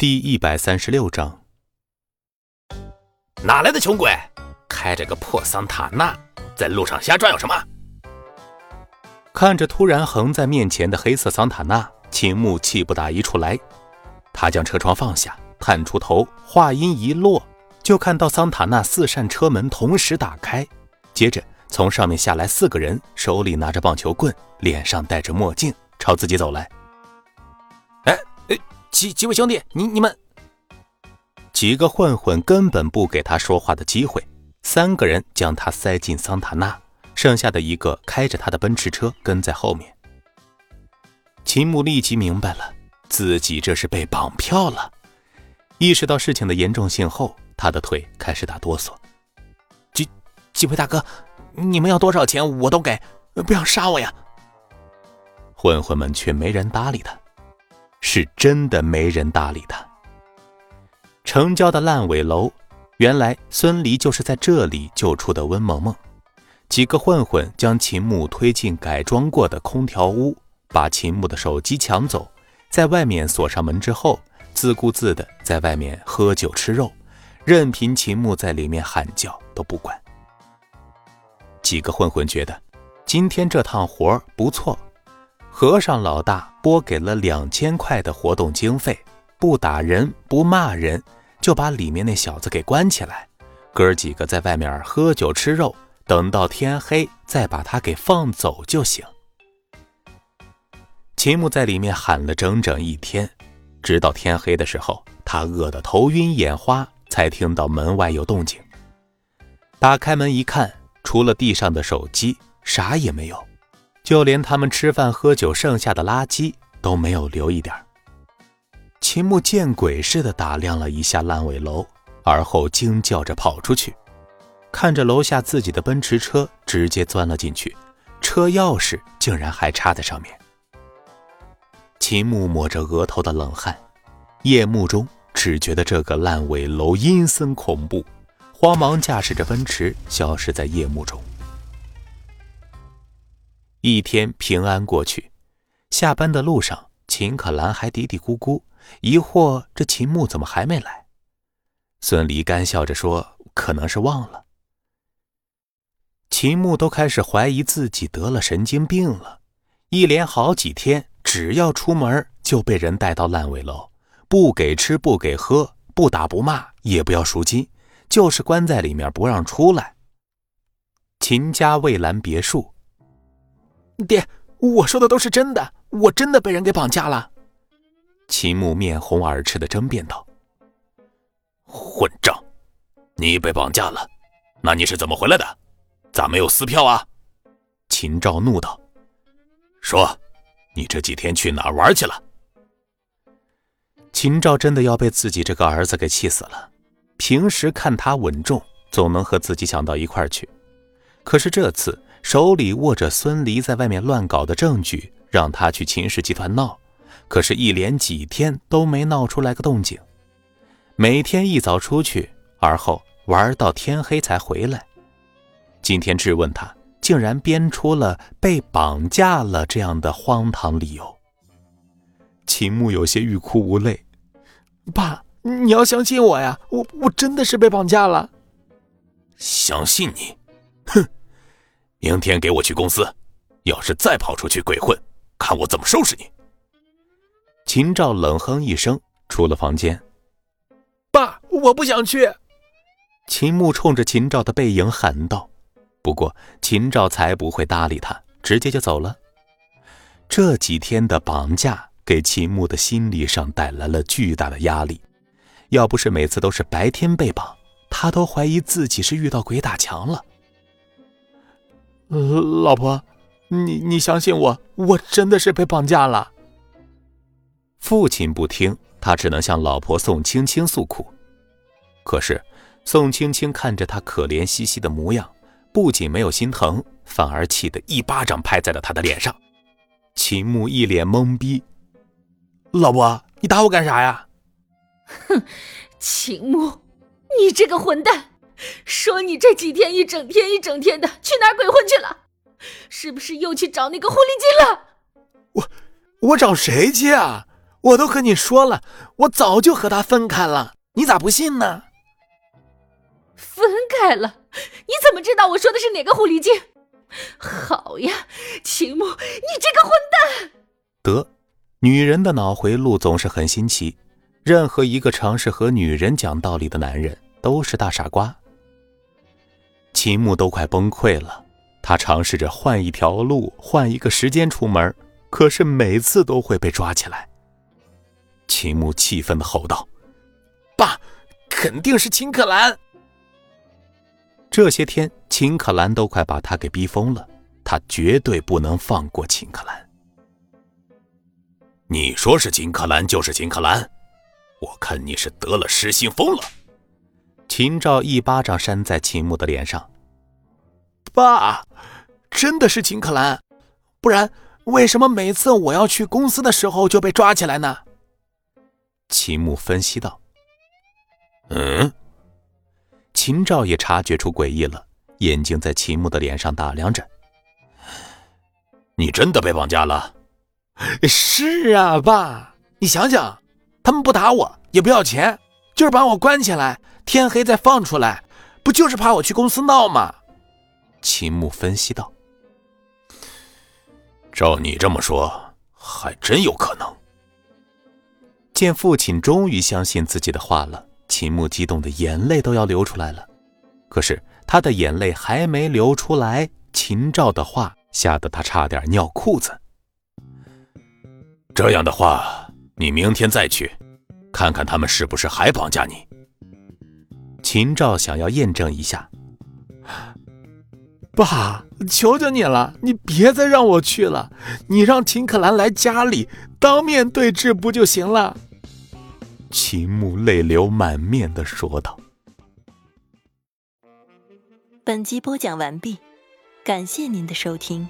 第一百三十六章，哪来的穷鬼，开着个破桑塔纳在路上瞎转悠什么？看着突然横在面前的黑色桑塔纳，秦牧气不打一处来。他将车窗放下，探出头，话音一落，就看到桑塔纳四扇车门同时打开，接着从上面下来四个人，手里拿着棒球棍，脸上戴着墨镜，朝自己走来。几几位兄弟，你你们几个混混根本不给他说话的机会，三个人将他塞进桑塔纳，剩下的一个开着他的奔驰车跟在后面。秦牧立即明白了，自己这是被绑票了。意识到事情的严重性后，他的腿开始打哆嗦。几几位大哥，你们要多少钱我都给，不要杀我呀！混混们却没人搭理他。是真的没人搭理他。城郊的烂尾楼，原来孙离就是在这里救出的温萌萌。几个混混将秦牧推进改装过的空调屋，把秦牧的手机抢走，在外面锁上门之后，自顾自的在外面喝酒吃肉，任凭秦牧在里面喊叫都不管。几个混混觉得今天这趟活儿不错。和尚老大拨给了两千块的活动经费，不打人不骂人，就把里面那小子给关起来。哥几个在外面喝酒吃肉，等到天黑再把他给放走就行。秦牧在里面喊了整整一天，直到天黑的时候，他饿得头晕眼花，才听到门外有动静。打开门一看，除了地上的手机，啥也没有。就连他们吃饭喝酒剩下的垃圾都没有留一点秦牧见鬼似的打量了一下烂尾楼，而后惊叫着跑出去，看着楼下自己的奔驰车，直接钻了进去，车钥匙竟然还插在上面。秦牧抹着额头的冷汗，夜幕中只觉得这个烂尾楼阴森恐怖，慌忙驾驶着奔驰消失在夜幕中。一天平安过去，下班的路上，秦可兰还嘀嘀咕咕，疑惑这秦牧怎么还没来。孙离干笑着说：“可能是忘了。”秦牧都开始怀疑自己得了神经病了，一连好几天，只要出门就被人带到烂尾楼，不给吃不给喝，不打不骂，也不要赎金，就是关在里面不让出来。秦家蔚蓝别墅。爹，我说的都是真的，我真的被人给绑架了。秦牧面红耳赤的争辩道：“混账！你被绑架了，那你是怎么回来的？咋没有撕票啊？”秦昭怒道：“说，你这几天去哪玩去了？”秦昭真的要被自己这个儿子给气死了。平时看他稳重，总能和自己想到一块儿去，可是这次。手里握着孙离在外面乱搞的证据，让他去秦氏集团闹，可是，一连几天都没闹出来个动静。每天一早出去，而后玩到天黑才回来。今天质问他，竟然编出了被绑架了这样的荒唐理由。秦牧有些欲哭无泪：“爸，你要相信我呀，我我真的是被绑架了。”相信你？哼！明天给我去公司，要是再跑出去鬼混，看我怎么收拾你！秦照冷哼一声，出了房间。爸，我不想去。秦牧冲着秦照的背影喊道。不过秦照才不会搭理他，直接就走了。这几天的绑架给秦牧的心理上带来了巨大的压力。要不是每次都是白天被绑，他都怀疑自己是遇到鬼打墙了。老婆，你你相信我，我真的是被绑架了。父亲不听，他只能向老婆宋青青诉苦。可是宋青青看着他可怜兮兮的模样，不仅没有心疼，反而气得一巴掌拍在了他的脸上。秦牧一脸懵逼：“老婆，你打我干啥呀？”哼，秦牧，你这个混蛋！说你这几天一整天一整天的去哪儿鬼混去了？是不是又去找那个狐狸精了？我我找谁去啊？我都和你说了，我早就和他分开了，你咋不信呢？分开了？你怎么知道我说的是哪个狐狸精？好呀，秦牧，你这个混蛋！得，女人的脑回路总是很新奇。任何一个尝试和女人讲道理的男人都是大傻瓜。秦牧都快崩溃了，他尝试着换一条路，换一个时间出门，可是每次都会被抓起来。秦牧气愤的吼道：“爸，肯定是秦可兰！这些天，秦可兰都快把他给逼疯了，他绝对不能放过秦可兰。你说是秦可兰就是秦可兰，我看你是得了失心疯了。”秦照一巴掌扇在秦牧的脸上：“爸，真的是秦可兰，不然为什么每次我要去公司的时候就被抓起来呢？”秦牧分析道：“嗯。”秦照也察觉出诡异了，眼睛在秦牧的脸上打量着。“你真的被绑架了？”“是啊，爸，你想想，他们不打我，也不要钱，就是把我关起来，天黑再放出来，不就是怕我去公司闹吗？”秦牧分析道。“照你这么说，还真有可能。”见父亲终于相信自己的话了，秦牧激动的眼泪都要流出来了。可是他的眼泪还没流出来，秦照的话吓得他差点尿裤子。这样的话，你明天再去，看看他们是不是还绑架你。秦照想要验证一下。爸，求求你了，你别再让我去了，你让秦可兰来家里当面对质不就行了？秦牧泪流满面的说道：“本集播讲完毕，感谢您的收听。”